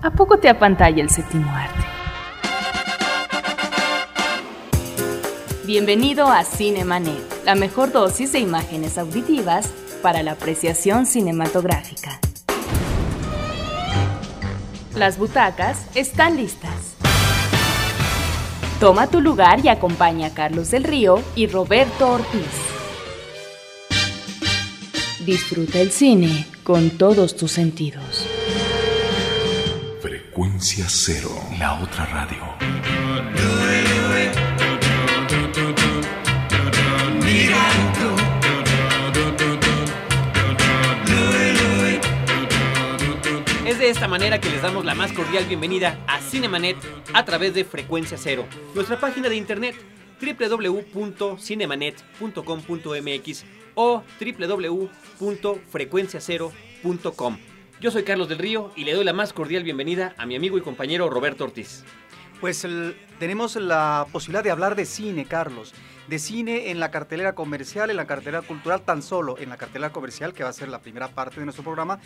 ¿A poco te apantalla el séptimo arte? Bienvenido a Cinemanet, la mejor dosis de imágenes auditivas para la apreciación cinematográfica. Las butacas están listas. Toma tu lugar y acompaña a Carlos del Río y Roberto Ortiz. Disfruta el cine con todos tus sentidos. Frecuencia cero, la otra radio. Es de esta manera que les damos la más cordial bienvenida a Cinemanet a través de Frecuencia Cero, nuestra página de internet www.cinemanet.com.mx o www.frecuenciacero.com. Yo soy Carlos del Río y le doy la más cordial bienvenida a mi amigo y compañero Roberto Ortiz. Pues el- tenemos la posibilidad de hablar de cine, Carlos. De cine en la cartelera comercial, en la cartelera cultural, tan solo en la cartelera comercial, que va a ser la primera parte de nuestro programa.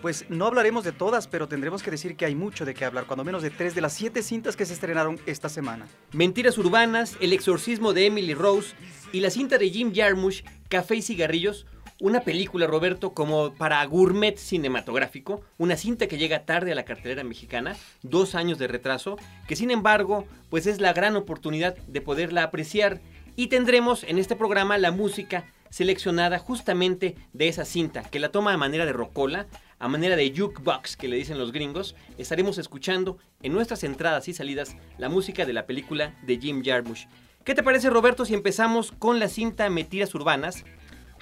Pues no hablaremos de todas, pero tendremos que decir que hay mucho de qué hablar, cuando menos de tres de las siete cintas que se estrenaron esta semana. Mentiras urbanas, El exorcismo de Emily Rose y la cinta de Jim Jarmusch, Café y cigarrillos, una película, Roberto, como para gourmet cinematográfico, una cinta que llega tarde a la cartelera mexicana, dos años de retraso, que sin embargo, pues es la gran oportunidad de poderla apreciar. Y tendremos en este programa la música seleccionada justamente de esa cinta, que la toma a manera de rocola, a manera de jukebox, que le dicen los gringos, estaremos escuchando en nuestras entradas y salidas la música de la película de Jim Jarmusch. ¿Qué te parece, Roberto, si empezamos con la cinta Mentiras Urbanas,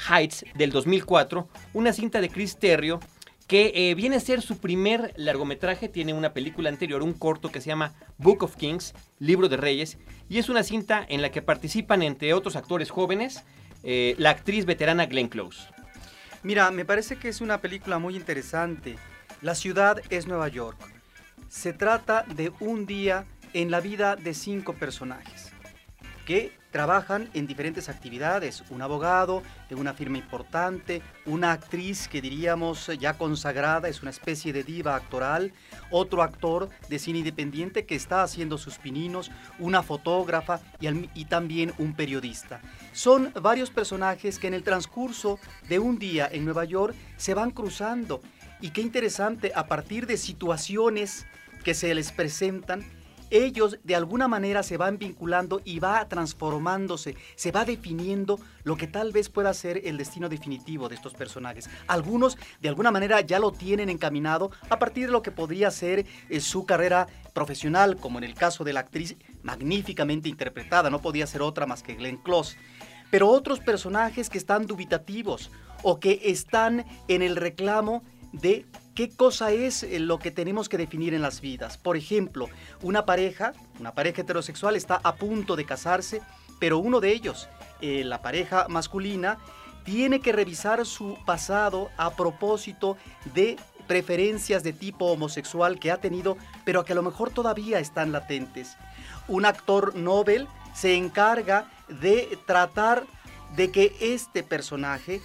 Heights, del 2004, una cinta de Chris Terrio, que eh, viene a ser su primer largometraje, tiene una película anterior, un corto que se llama Book of Kings, Libro de Reyes, y es una cinta en la que participan, entre otros actores jóvenes, eh, la actriz veterana Glenn Close. Mira, me parece que es una película muy interesante. La ciudad es Nueva York. Se trata de un día en la vida de cinco personajes que trabajan en diferentes actividades. Un abogado de una firma importante, una actriz que diríamos ya consagrada, es una especie de diva actoral, otro actor de cine independiente que está haciendo sus pininos, una fotógrafa y, y también un periodista. Son varios personajes que en el transcurso de un día en Nueva York se van cruzando. Y qué interesante, a partir de situaciones que se les presentan, ellos de alguna manera se van vinculando y va transformándose, se va definiendo lo que tal vez pueda ser el destino definitivo de estos personajes. Algunos de alguna manera ya lo tienen encaminado a partir de lo que podría ser eh, su carrera profesional, como en el caso de la actriz magníficamente interpretada, no podía ser otra más que Glenn Close. Pero otros personajes que están dubitativos o que están en el reclamo de qué cosa es eh, lo que tenemos que definir en las vidas. Por ejemplo, una pareja, una pareja heterosexual está a punto de casarse, pero uno de ellos, eh, la pareja masculina, tiene que revisar su pasado a propósito de preferencias de tipo homosexual que ha tenido, pero que a lo mejor todavía están latentes. Un actor Nobel se encarga de tratar de que este personaje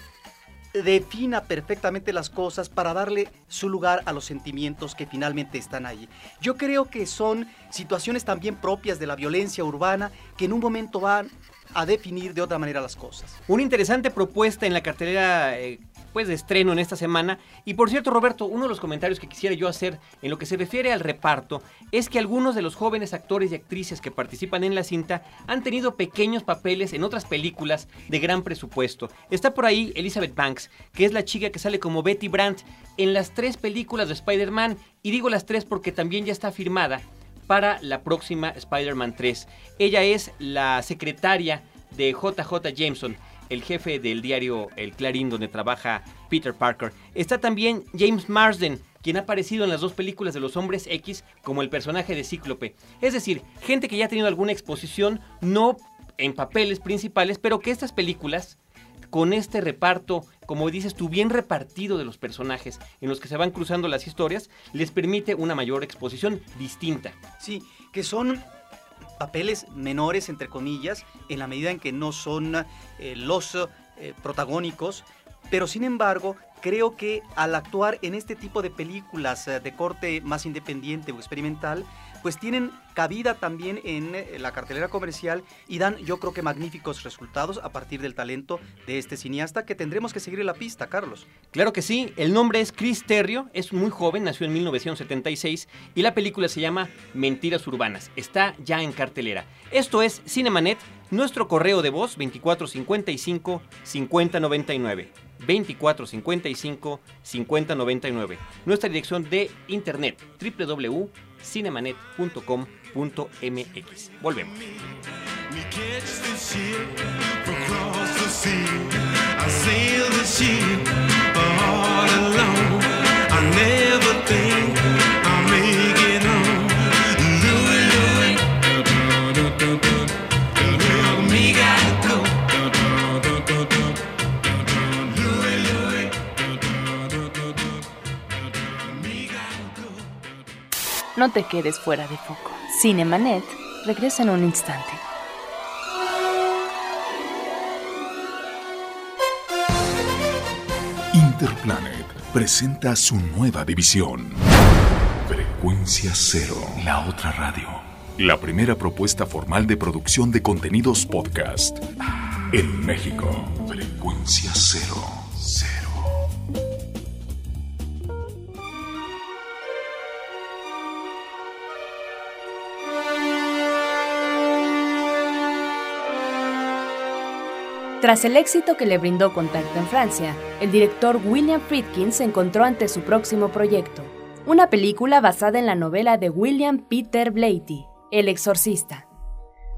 defina perfectamente las cosas para darle su lugar a los sentimientos que finalmente están ahí. Yo creo que son situaciones también propias de la violencia urbana que en un momento van a definir de otra manera las cosas. Una interesante propuesta en la cartelera eh, pues de estreno en esta semana. Y por cierto, Roberto, uno de los comentarios que quisiera yo hacer en lo que se refiere al reparto es que algunos de los jóvenes actores y actrices que participan en la cinta han tenido pequeños papeles en otras películas de gran presupuesto. Está por ahí Elizabeth Banks, que es la chica que sale como Betty Brandt en las tres películas de Spider-Man. Y digo las tres porque también ya está firmada para la próxima Spider-Man 3. Ella es la secretaria de JJ Jameson, el jefe del diario El Clarín donde trabaja Peter Parker. Está también James Marsden, quien ha aparecido en las dos películas de los Hombres X como el personaje de Cíclope. Es decir, gente que ya ha tenido alguna exposición, no en papeles principales, pero que estas películas con este reparto, como dices tú, bien repartido de los personajes en los que se van cruzando las historias, les permite una mayor exposición distinta. Sí, que son papeles menores, entre comillas, en la medida en que no son eh, los eh, protagónicos, pero sin embargo creo que al actuar en este tipo de películas eh, de corte más independiente o experimental, pues tienen cabida también en eh, la cartelera comercial y dan yo creo que magníficos resultados a partir del talento de este cineasta que tendremos que seguir en la pista, Carlos. Claro que sí, el nombre es Chris Terrio, es muy joven, nació en 1976 y la película se llama Mentiras Urbanas, está ya en cartelera. Esto es Cinemanet, nuestro correo de voz 2455 5099. 2455 5099. Nuestra dirección de internet www.cinemanet.com.mx. Volvemos. No te quedes fuera de foco. Cinemanet regresa en un instante. Interplanet presenta su nueva división. Frecuencia Cero, la otra radio. La primera propuesta formal de producción de contenidos podcast en México. Frecuencia Cero. Tras el éxito que le brindó Contacto en Francia, el director William Friedkin se encontró ante su próximo proyecto, una película basada en la novela de William Peter Blatty, El Exorcista.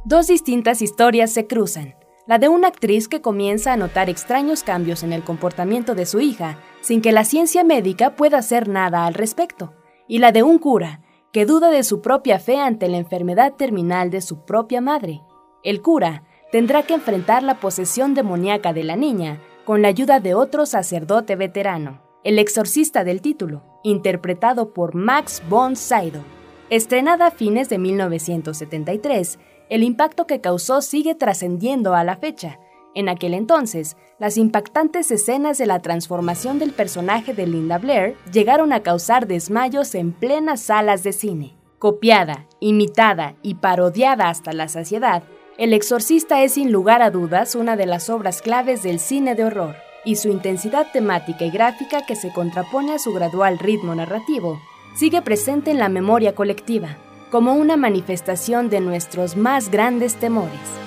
Dos distintas historias se cruzan, la de una actriz que comienza a notar extraños cambios en el comportamiento de su hija sin que la ciencia médica pueda hacer nada al respecto, y la de un cura que duda de su propia fe ante la enfermedad terminal de su propia madre. El cura tendrá que enfrentar la posesión demoníaca de la niña con la ayuda de otro sacerdote veterano, el exorcista del título, interpretado por Max von Sydow. Estrenada a fines de 1973, el impacto que causó sigue trascendiendo a la fecha. En aquel entonces, las impactantes escenas de la transformación del personaje de Linda Blair llegaron a causar desmayos en plenas salas de cine. Copiada, imitada y parodiada hasta la saciedad, el Exorcista es sin lugar a dudas una de las obras claves del cine de horror, y su intensidad temática y gráfica que se contrapone a su gradual ritmo narrativo, sigue presente en la memoria colectiva, como una manifestación de nuestros más grandes temores.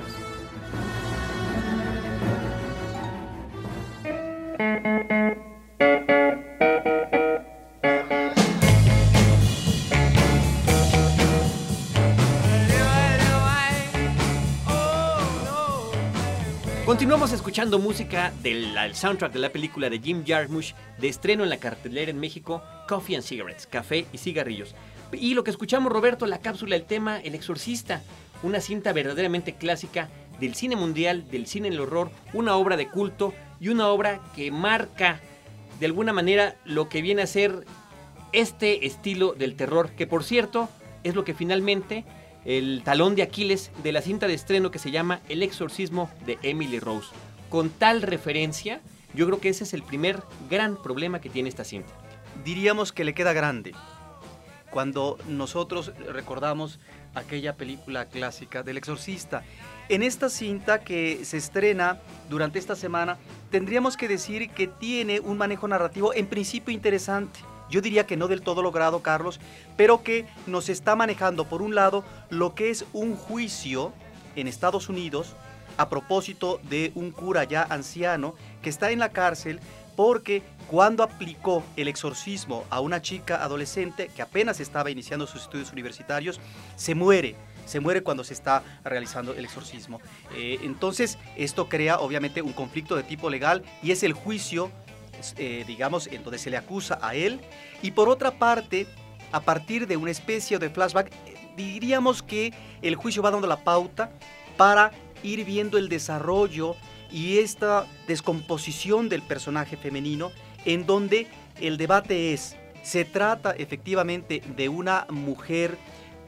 Continuamos escuchando música del soundtrack de la película de Jim Jarmusch de estreno en la cartelera en México, Coffee and Cigarettes, café y cigarrillos. Y lo que escuchamos, Roberto, la cápsula, el tema El Exorcista, una cinta verdaderamente clásica del cine mundial, del cine en el horror, una obra de culto y una obra que marca de alguna manera lo que viene a ser este estilo del terror, que por cierto es lo que finalmente el talón de Aquiles de la cinta de estreno que se llama El exorcismo de Emily Rose. Con tal referencia, yo creo que ese es el primer gran problema que tiene esta cinta. Diríamos que le queda grande. Cuando nosotros recordamos aquella película clásica del exorcista. En esta cinta que se estrena durante esta semana, tendríamos que decir que tiene un manejo narrativo en principio interesante yo diría que no del todo logrado, Carlos, pero que nos está manejando, por un lado, lo que es un juicio en Estados Unidos a propósito de un cura ya anciano que está en la cárcel porque cuando aplicó el exorcismo a una chica adolescente que apenas estaba iniciando sus estudios universitarios, se muere. Se muere cuando se está realizando el exorcismo. Eh, entonces, esto crea obviamente un conflicto de tipo legal y es el juicio eh, digamos, en donde se le acusa a él. Y por otra parte, a partir de una especie de flashback, diríamos que el juicio va dando la pauta para ir viendo el desarrollo y esta descomposición del personaje femenino en donde el debate es, ¿se trata efectivamente de una mujer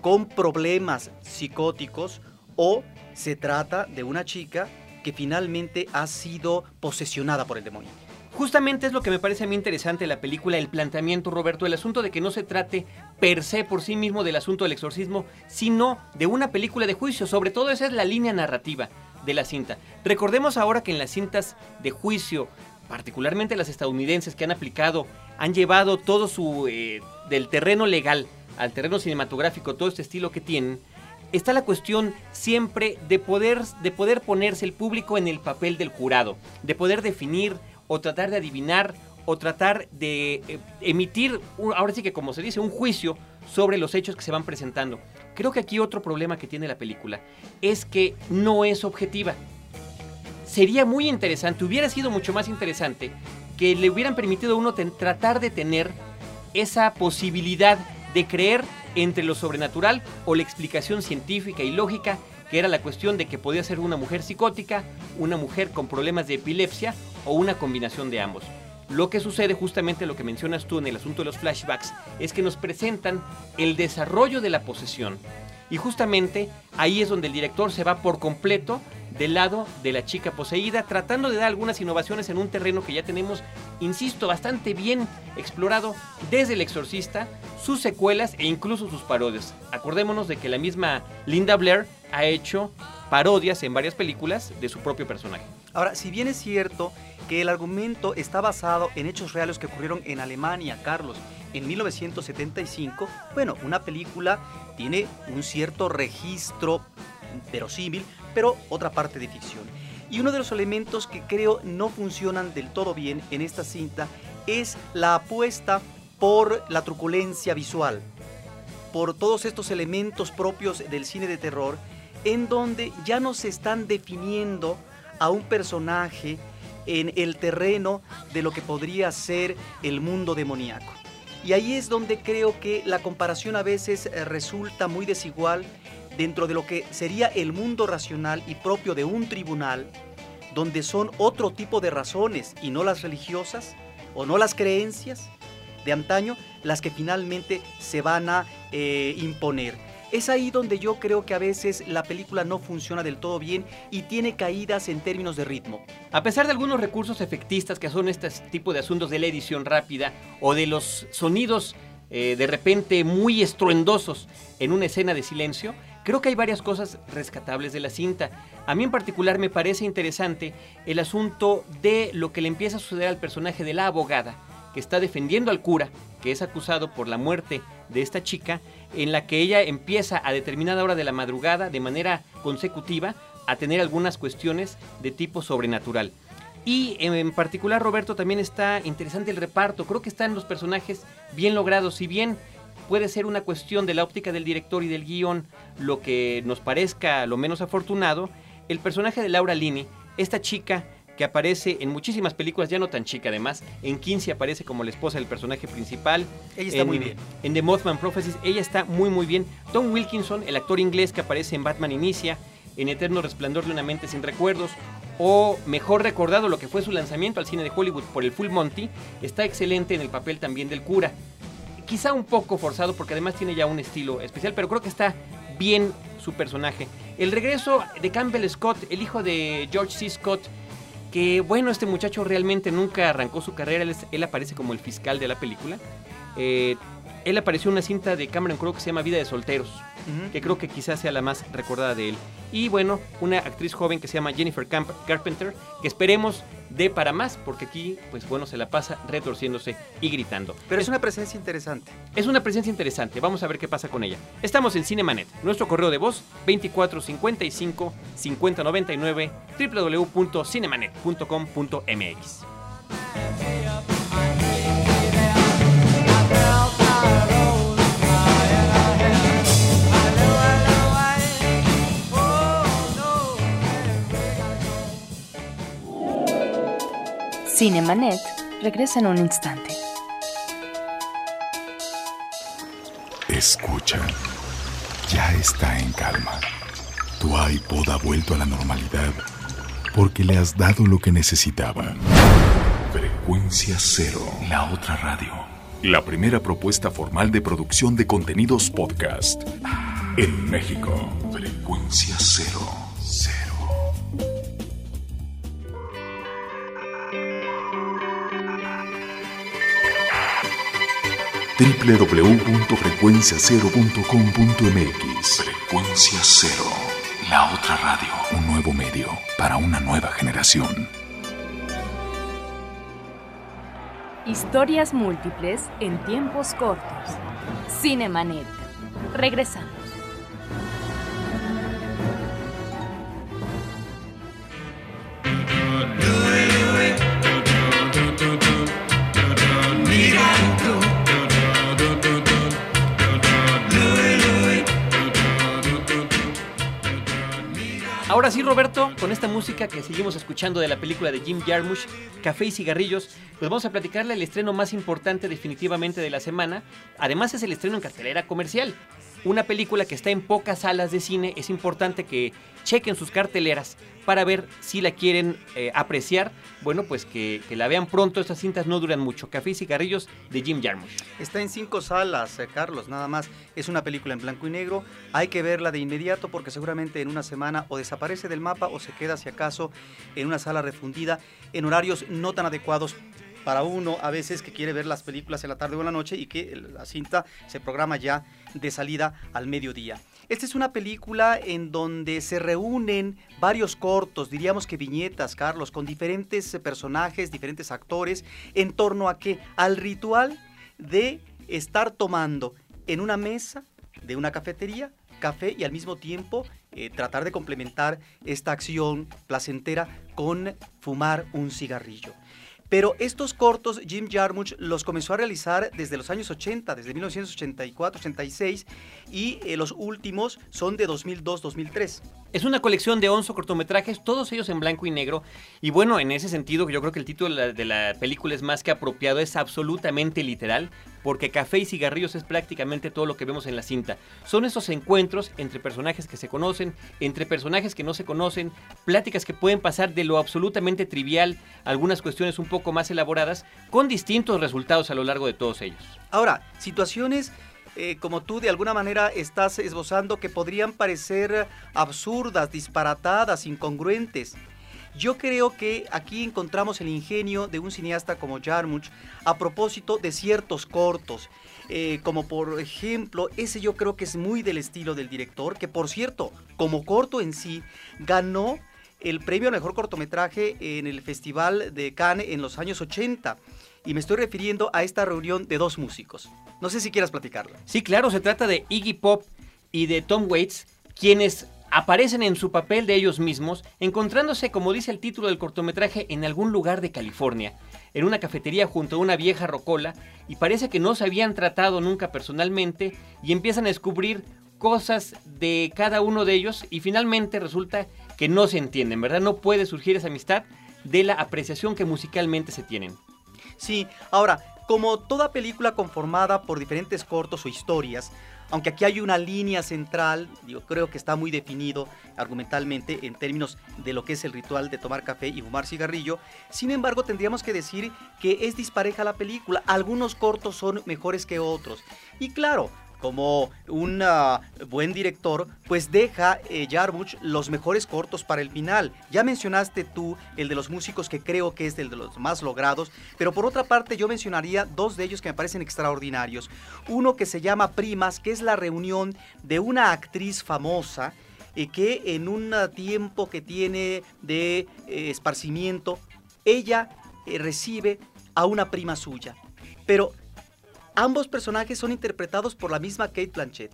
con problemas psicóticos o se trata de una chica que finalmente ha sido posesionada por el demonio? Justamente es lo que me parece a mí interesante de la película, el planteamiento, Roberto, el asunto de que no se trate per se por sí mismo del asunto del exorcismo, sino de una película de juicio. Sobre todo esa es la línea narrativa de la cinta. Recordemos ahora que en las cintas de juicio, particularmente las estadounidenses que han aplicado, han llevado todo su eh, del terreno legal al terreno cinematográfico, todo este estilo que tienen, está la cuestión siempre de poder, de poder ponerse el público en el papel del jurado, de poder definir o tratar de adivinar o tratar de eh, emitir, ahora sí que como se dice, un juicio sobre los hechos que se van presentando. Creo que aquí otro problema que tiene la película es que no es objetiva. Sería muy interesante, hubiera sido mucho más interesante que le hubieran permitido a uno tratar de tener esa posibilidad de creer entre lo sobrenatural o la explicación científica y lógica que era la cuestión de que podía ser una mujer psicótica, una mujer con problemas de epilepsia o una combinación de ambos. Lo que sucede justamente lo que mencionas tú en el asunto de los flashbacks es que nos presentan el desarrollo de la posesión y justamente ahí es donde el director se va por completo del lado de la chica poseída, tratando de dar algunas innovaciones en un terreno que ya tenemos, insisto, bastante bien explorado desde El Exorcista, sus secuelas e incluso sus parodias. Acordémonos de que la misma Linda Blair ha hecho parodias en varias películas de su propio personaje. Ahora, si bien es cierto que el argumento está basado en hechos reales que ocurrieron en Alemania, Carlos, en 1975, bueno, una película tiene un cierto registro verosímil, pero otra parte de ficción. Y uno de los elementos que creo no funcionan del todo bien en esta cinta es la apuesta por la truculencia visual, por todos estos elementos propios del cine de terror, en donde ya no se están definiendo a un personaje en el terreno de lo que podría ser el mundo demoníaco. Y ahí es donde creo que la comparación a veces eh, resulta muy desigual dentro de lo que sería el mundo racional y propio de un tribunal, donde son otro tipo de razones y no las religiosas o no las creencias de antaño las que finalmente se van a eh, imponer. Es ahí donde yo creo que a veces la película no funciona del todo bien y tiene caídas en términos de ritmo. A pesar de algunos recursos efectistas que son este tipo de asuntos de la edición rápida o de los sonidos eh, de repente muy estruendosos en una escena de silencio, creo que hay varias cosas rescatables de la cinta. A mí en particular me parece interesante el asunto de lo que le empieza a suceder al personaje de la abogada que está defendiendo al cura, que es acusado por la muerte de esta chica, en la que ella empieza a determinada hora de la madrugada, de manera consecutiva, a tener algunas cuestiones de tipo sobrenatural. Y en particular, Roberto, también está interesante el reparto. Creo que están los personajes bien logrados. Si bien puede ser una cuestión de la óptica del director y del guion lo que nos parezca lo menos afortunado, el personaje de Laura Lini, esta chica que aparece en muchísimas películas, ya no tan chica además. En 15 aparece como la esposa del personaje principal. Ella está muy bien. En The Mothman Prophecies, ella está muy muy bien. Tom Wilkinson, el actor inglés que aparece en Batman Inicia, en Eterno Resplandor de una mente sin recuerdos, o mejor recordado lo que fue su lanzamiento al cine de Hollywood por el Full Monty, está excelente en el papel también del cura. Quizá un poco forzado porque además tiene ya un estilo especial, pero creo que está bien su personaje. El regreso de Campbell Scott, el hijo de George C. Scott, que bueno, este muchacho realmente nunca arrancó su carrera, él, aparece como el fiscal de la película. Eh, él apareció en una cinta de Cameron Crowe que se llama Vida de Solteros, que creo que quizás sea la más recordada de él. Y bueno, una actriz joven que se llama Jennifer Camp Carpenter, que esperemos dé para más, porque aquí, pues bueno, se la pasa retorciéndose y gritando. Pero es, una presencia interesante. Es una presencia interesante, vamos a ver qué pasa con ella. Estamos en Cinemanet, nuestro correo de voz 2455 5099 www.cinemanet.com.mx. Cinemanet regresa en un instante. Escucha, ya está en calma. Tu iPod ha vuelto a la normalidad porque le has dado lo que necesitaba. Frecuencia Cero, la otra radio. La primera propuesta formal de producción de contenidos podcast en México. Frecuencia Cero. Cero. www.frecuenciacero.com.mx Frecuencia Cero, la otra radio. Un nuevo medio para una nueva generación. Historias múltiples en tiempos cortos. Cinemanet. Regresamos. Ahora sí, Roberto, con esta música que seguimos escuchando de la película de Jim Jarmusch, Café y Cigarrillos, pues vamos a platicarle el estreno más importante definitivamente de la semana. Además es el estreno en cartelera comercial. Una película que está en pocas salas de cine, es importante que chequen sus carteleras para ver si la quieren eh, apreciar. Bueno, pues que, la vean pronto, estas cintas no duran mucho. Café y Cigarrillos de Jim Jarmusch. Está en cinco salas, eh, Carlos, nada más. Es una película en blanco y negro. Hay que verla de inmediato porque seguramente en una semana o desaparece del mapa o se queda, si acaso, en una sala refundida en horarios no tan adecuados para uno a veces que quiere ver las películas en la tarde o en la noche y que la cinta se programa ya de salida al mediodía. Esta es una película en donde se reúnen varios cortos, diríamos que viñetas, Carlos, con diferentes personajes, diferentes actores, en torno a qué? Al ritual de estar tomando en una mesa de una cafetería café y al mismo tiempo eh, tratar de complementar esta acción placentera con fumar un cigarrillo. Pero estos cortos Jim Jarmusch los comenzó a realizar desde los años 80, desde 1984-86 y eh, los últimos son de 2002-2003. Es una colección de 11 cortometrajes, todos ellos en blanco y negro. Y bueno, en ese sentido, yo creo que el título de la, de la, película es más que apropiado, es absolutamente literal, porque Café y Cigarrillos es prácticamente todo lo que vemos en la cinta. Son esos encuentros entre personajes que se conocen, entre personajes que no se conocen, pláticas que pueden pasar de lo absolutamente trivial, algunas cuestiones un poco más elaboradas, con distintos resultados a lo largo de todos ellos. Ahora, situaciones eh, como tú de alguna manera estás esbozando que podrían parecer absurdas, disparatadas, incongruentes. Yo creo que aquí encontramos el ingenio de un cineasta como Jarmusch a propósito de ciertos cortos. Eh, como por ejemplo, ese yo creo que es muy del estilo del director, que por cierto, como corto en sí, ganó el premio al mejor cortometraje en el Festival de Cannes en los años 80. Y me estoy refiriendo a esta reunión de dos músicos. No sé si quieras platicarlo. Sí, claro, se trata de Iggy Pop y de Tom Waits, quienes aparecen en su papel de ellos mismos, encontrándose, como dice el título del cortometraje, en algún lugar de California, en una cafetería junto a una vieja rocola, y parece que no se habían tratado nunca personalmente, y empiezan a descubrir cosas de cada uno de ellos, y finalmente resulta que no se entienden, ¿verdad? No puede surgir esa amistad de la apreciación que musicalmente se tienen. Sí, ahora, como toda película conformada por diferentes cortos o historias, aunque aquí hay una línea central, yo creo que está muy definido argumentalmente en términos de lo que es el ritual de tomar café y fumar cigarrillo, sin embargo tendríamos que decir que es dispareja la película, algunos cortos son mejores que otros. Y claro, como un uh, buen director, pues deja eh, los mejores cortos para el final. Ya mencionaste tú el de los músicos que creo que es el de los más logrados, pero por otra parte yo mencionaría dos de ellos que me parecen extraordinarios. Uno que se llama Primas, que es la reunión de una actriz famosa y que en un tiempo que tiene de eh, esparcimiento, ella eh, recibe a una prima suya. Pero Ambos personajes son interpretados por la misma Kate Blanchett.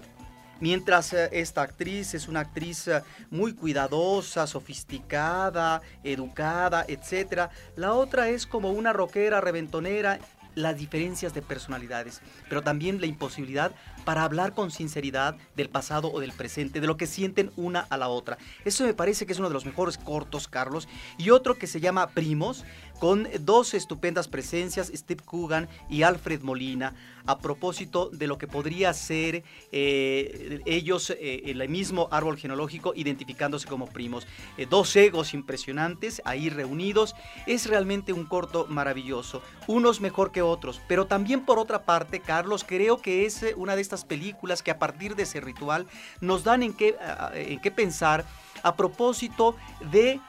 Mientras eh, esta actriz es una actriz eh, muy cuidadosa, sofisticada, educada, etc., la otra es como una rockera reventonera las diferencias de personalidades, pero también la imposibilidad para hablar con sinceridad del pasado o del presente, de lo que sienten una a la otra. Eso me parece que es uno de los mejores cortos, Carlos. Y otro que se llama Primos. Con dos estupendas presencias, Steve Coogan y Alfred Molina, a propósito de lo que podría ser eh, ellos, eh, el mismo árbol genealógico, identificándose como primos. Eh, dos egos impresionantes ahí reunidos. Es realmente un corto maravilloso, unos mejor que otros, pero también por otra parte, Carlos, creo que es una de estas películas que a partir de ese ritual nos dan en qué, en qué pensar a propósito de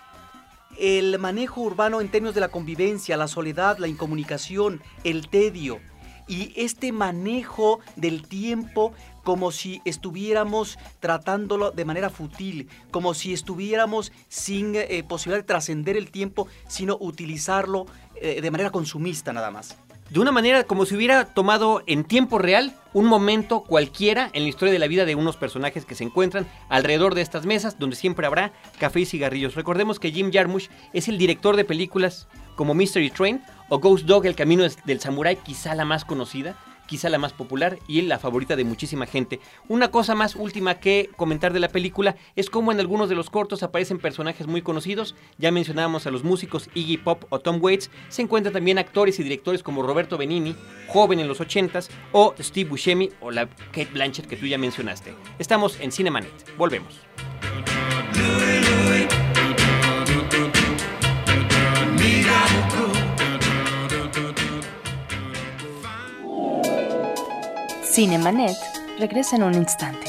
el manejo urbano en términos de la convivencia, la soledad, la incomunicación, el tedio y este manejo del tiempo como si estuviéramos tratándolo de manera fútil, como si estuviéramos sin eh, posibilidad de trascender el tiempo, sino utilizarlo eh, de manera consumista nada más de una manera como si hubiera tomado en tiempo real un momento cualquiera en la historia de la vida de unos personajes que se encuentran alrededor de estas mesas donde siempre habrá café y cigarrillos. Recordemos que Jim Jarmusch es el director de películas como Mystery Train o Ghost Dog, El Camino del Samurai, quizá la más conocida, quizá la más popular y la favorita de muchísima gente. Una cosa más última que comentar de la película es cómo en algunos de los cortos aparecen personajes muy conocidos. Ya mencionábamos a los músicos Iggy Pop o Tom Waits. Se encuentran también actores y directores como Roberto Benini, joven en los 80s, o Steve Buscemi o la Kate Blanchett que tú ya mencionaste. Estamos en Cinemanet. Volvemos. Cinemanet regresa en un instante.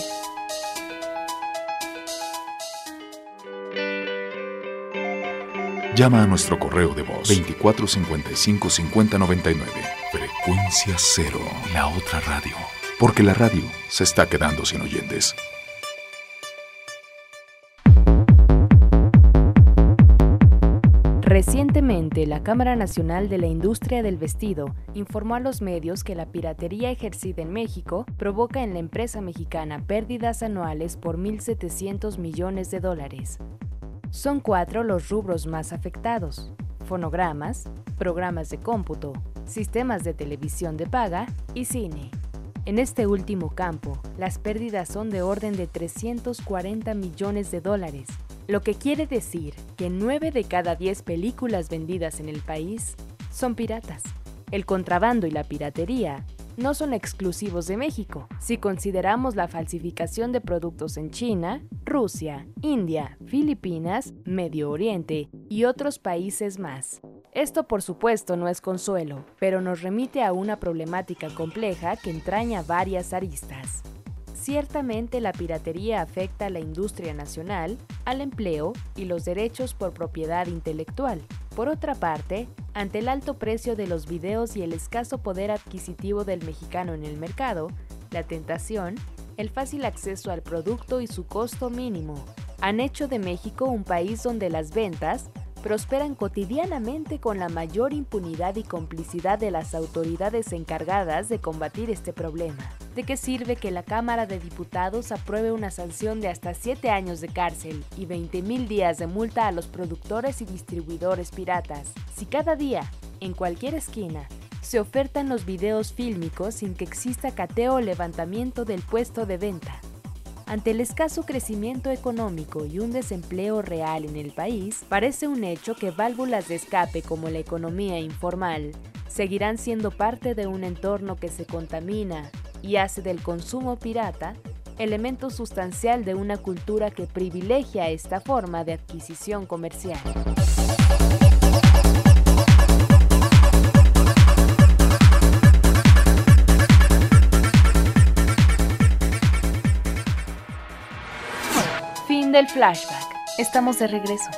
Llama a nuestro correo de voz 2455 5099. Frecuencia cero, la otra radio. Porque la radio se está quedando sin oyentes. La Cámara Nacional de la Industria del Vestido informó a los medios que la piratería ejercida en México provoca en la empresa mexicana pérdidas anuales por 1.700 millones de dólares. Son cuatro los rubros más afectados. Fonogramas, programas de cómputo, sistemas de televisión de paga y cine. En este último campo, las pérdidas son de orden de 340 millones de dólares, lo que quiere decir que 9 de cada 10 películas vendidas en el país son piratas. El contrabando y la piratería no son exclusivos de México. Si consideramos la falsificación de productos en China, Rusia, India, Filipinas, Medio Oriente y otros países más. Esto por supuesto no es consuelo, pero nos remite a una problemática compleja que entraña varias aristas. Ciertamente la piratería afecta a la industria nacional, al empleo y los derechos por propiedad intelectual. Por otra parte, ante el alto precio de los videos y el escaso poder adquisitivo del mexicano en el mercado, la tentación, el fácil acceso al producto y su costo mínimo, han hecho de México un país donde las ventas prosperan cotidianamente con la mayor impunidad y complicidad de las autoridades encargadas de combatir este problema. ¿De qué sirve que la Cámara de Diputados apruebe una sanción de hasta 7 años de cárcel y 20 mil días de multa a los productores y distribuidores piratas si cada día, en cualquier esquina, se ofertan los videos fílmicos sin que exista cateo o levantamiento del puesto de venta? Ante el escaso crecimiento económico y un desempleo real en el país, parece un hecho que válvulas de escape como la economía informal seguirán siendo parte de un entorno que se contamina y hace del consumo pirata elemento sustancial de una cultura que privilegia esta forma de adquisición comercial. Del flashback. Estamos de regreso.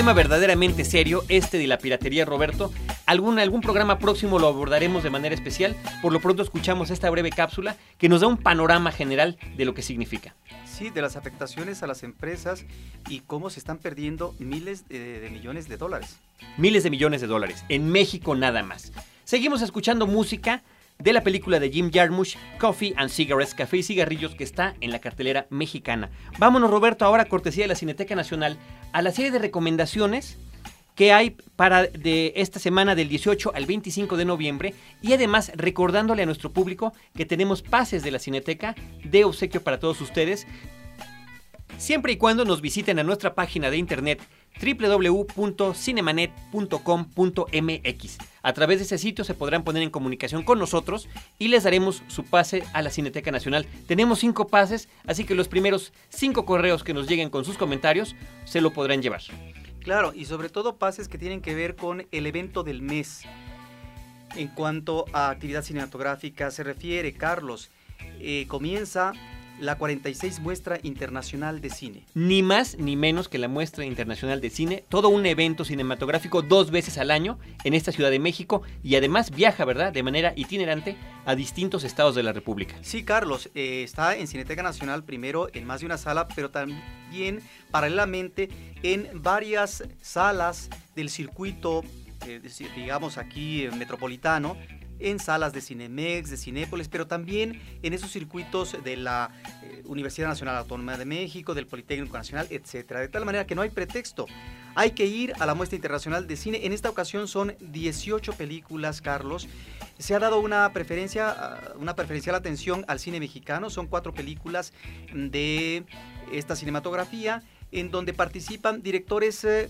Problema verdaderamente serio, este de la piratería, Roberto. Algún, algún programa próximo lo abordaremos de manera especial. Por lo pronto escuchamos esta breve cápsula que nos da un panorama general de lo que significa de las afectaciones a las empresas y cómo se están perdiendo miles de, millones de dólares. Miles de millones de dólares, en México nada más. Seguimos escuchando música de la película de Jim Jarmusch, Coffee and Cigarettes, Café y Cigarrillos, que está en la cartelera mexicana. Vámonos, Roberto, ahora cortesía de la Cineteca Nacional, a la serie de recomendaciones que hay para de esta semana del 18 al 25 de noviembre y además recordándole a nuestro público que tenemos pases de la Cineteca de obsequio para todos ustedes siempre y cuando nos visiten a nuestra página de internet www.cinemanet.com.mx. A través de ese sitio se podrán poner en comunicación con nosotros y les daremos su pase a la Cineteca Nacional. Tenemos cinco pases, así que los primeros cinco correos que nos lleguen con sus comentarios se lo podrán llevar. Claro, y sobre todo pases que tienen que ver con el evento del mes. En cuanto a actividad cinematográfica se refiere, Carlos, eh, comienza la 46 Muestra Internacional de Cine. Ni más ni menos que la Muestra Internacional de Cine, todo un evento cinematográfico dos veces al año en esta Ciudad de México y además viaja, ¿verdad?, de manera itinerante a distintos estados de la República. Sí, Carlos, eh, está en Cineteca Nacional primero en más de una sala, pero también paralelamente en varias salas del circuito, eh, digamos aquí eh, metropolitano, en salas de Cinemex, de Cinépolis, pero también en esos circuitos de la eh, Universidad Nacional Autónoma de México, del Politécnico Nacional, etcétera. De tal manera que no hay pretexto. Hay que ir a la muestra internacional de cine. En esta ocasión son 18 películas, Carlos. Se ha dado una preferencia, ah, una preferencial atención al cine mexicano. Son cuatro películas de esta cinematografía en donde participan directores eh,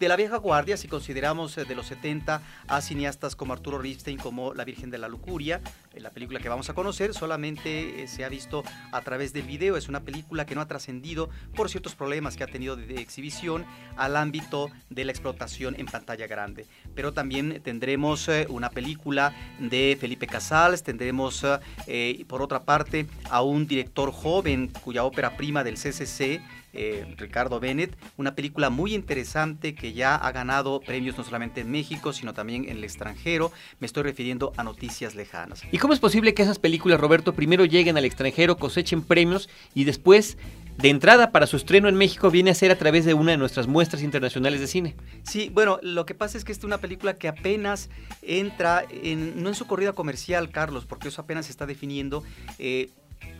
de la vieja guardia, si consideramos eh, de los 70 a cineastas como Arturo Ripstein, como La Virgen de la Lucuria, la película que vamos a conocer, solamente eh, se ha visto a través del video, es una película que no ha trascendido por ciertos problemas que ha tenido de, exhibición al ámbito de la explotación en pantalla grande. Pero también tendremos eh, una película de Felipe Casals, tendremos por otra parte a un director joven cuya ópera prima del CCC, eh, Ricardo Bennett, una película muy interesante que ya ha ganado premios no solamente en México, sino también en el extranjero. Me estoy refiriendo a Noticias Lejanas. ¿Y cómo es posible que esas películas, Roberto, primero lleguen al extranjero, cosechen premios y después de entrada para su estreno en México viene a ser a través de una de nuestras muestras internacionales de cine. Sí, bueno, lo que pasa es que esta es una película que apenas entra, en, no en su corrida comercial, Carlos, porque eso apenas se está definiendo. Eh,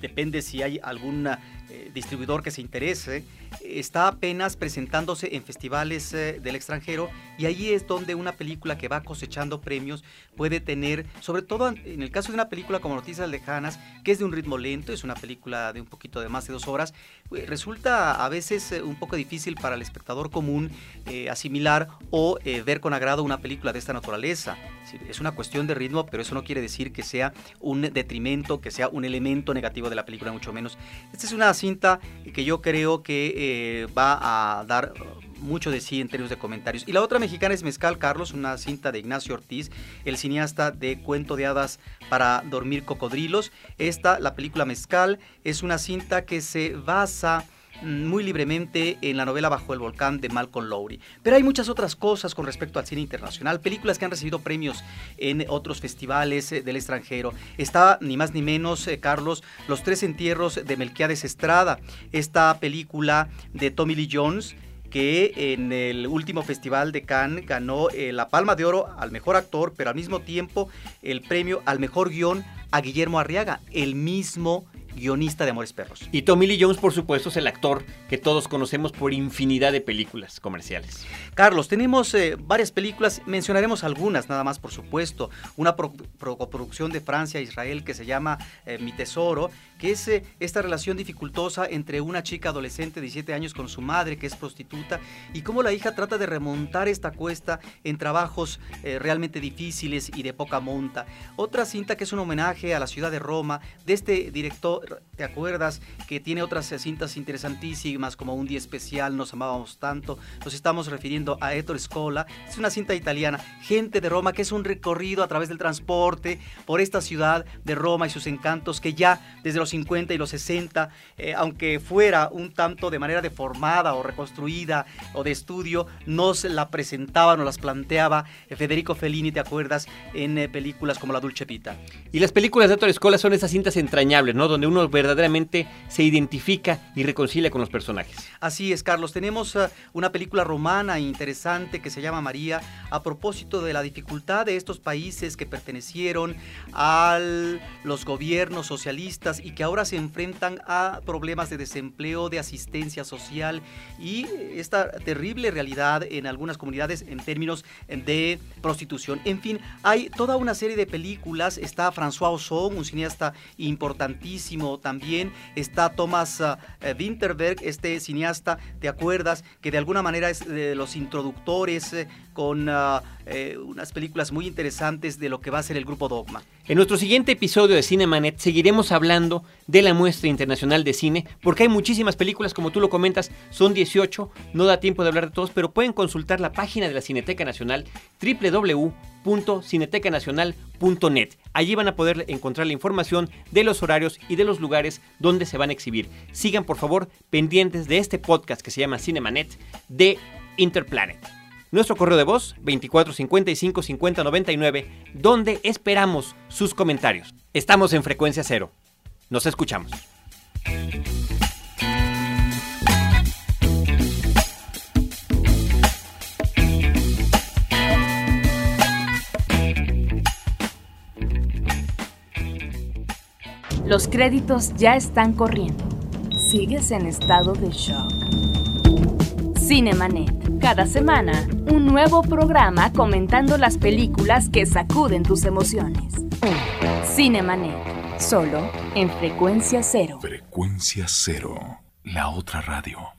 depende si hay algún eh, distribuidor que se interese, está apenas presentándose en festivales eh, del extranjero y ahí es donde una película que va cosechando premios puede tener, sobre todo en el caso de una película como Noticias Lejanas, que es de un ritmo lento, es una película de un poquito de más de dos horas, pues, resulta a veces eh, un poco difícil para el espectador común asimilar o ver con agrado una película de esta naturaleza. Es una cuestión de ritmo, pero eso no quiere decir que sea un detrimento, que sea un elemento negativo de la película, mucho menos. Esta es una cinta que yo creo que eh, va a dar mucho de sí en términos de comentarios. Y la otra mexicana es Mezcal Carlos, una cinta de Ignacio Ortiz, el cineasta de Cuento de Hadas para Dormir Cocodrilos. Esta, la película Mezcal, es una cinta que se basa muy libremente en la novela Bajo el Volcán de Malcolm Lowry. Pero hay muchas otras cosas con respecto al cine internacional, películas que han recibido premios en otros festivales eh, del extranjero. Está ni más ni menos, eh, Carlos, Los Tres Entierros de Melquiades Estrada, esta película de Tommy Lee Jones que en el último festival de Cannes ganó eh, la Palma de Oro al mejor actor, pero al mismo tiempo el premio al mejor guion a Guillermo Arriaga, el mismo guionista de Amores Perros. Y Tommy Lee Jones, por supuesto, es el actor que todos conocemos por infinidad de películas comerciales. Carlos, tenemos eh, varias películas, mencionaremos algunas nada más, por supuesto. Una coproducción de Francia e Israel que se llama eh, Mi Tesoro, que es eh, esta relación dificultosa entre una chica adolescente de 17 años con su madre, que es prostituta, y cómo la hija trata de remontar esta cuesta en trabajos realmente difíciles y de poca monta. Otra cinta que es un homenaje a la ciudad de Roma, de este director ¿te acuerdas? Que tiene otras cintas interesantísimas como Un Día Especial, Nos Amábamos Tanto. Nos estamos refiriendo a Ettore Scola. Es una cinta italiana, Gente de Roma, que es un recorrido a través del transporte por esta ciudad de Roma y sus encantos que ya desde los 50 y los 60, eh, aunque fuera un tanto de manera deformada o reconstruida o de estudio, nos la presentaba, nos las planteaba eh, Federico Fellini, ¿te acuerdas? En eh, películas como La Dulce Vita. Y las películas de Ettore Scola son esas cintas entrañables, ¿no? Donde uno verdaderamente se identifica y reconcilia con los personajes. Así es, Carlos. Tenemos uh, una película romana interesante que se llama María a propósito de la dificultad de estos países que pertenecieron a los gobiernos socialistas y que ahora se enfrentan a problemas de desempleo, de asistencia social y esta terrible realidad en algunas comunidades en términos de prostitución. En fin, hay toda una serie de películas. Está François Ozon, un cineasta importantísimo también. Está Thomas uh, Winterberg, este cineasta, ¿te acuerdas? Que de alguna manera es de los introductores eh, con uh, eh, unas películas muy interesantes de lo que va a ser el grupo Dogma. En nuestro siguiente episodio de Cinemanet seguiremos hablando de la muestra internacional de cine, porque hay muchísimas películas, como tú lo comentas, son 18, no da tiempo de hablar de todos, pero pueden consultar la página de la Cineteca Nacional, www.cinetecanacional.net. Allí van a poder encontrar la información de los horarios y de los lugares donde se van a exhibir. Sigan por favor pendientes de este podcast que se llama Cinemanet de Interplanet. Nuestro correo de voz 2455 5099, donde esperamos sus comentarios. Estamos en frecuencia cero. Nos escuchamos. Los créditos ya están corriendo. Sigues en estado de shock. Cinemanet. Cada semana, un nuevo programa comentando las películas que sacuden tus emociones. Cinemanet. Solo en frecuencia cero. Frecuencia cero. La otra radio.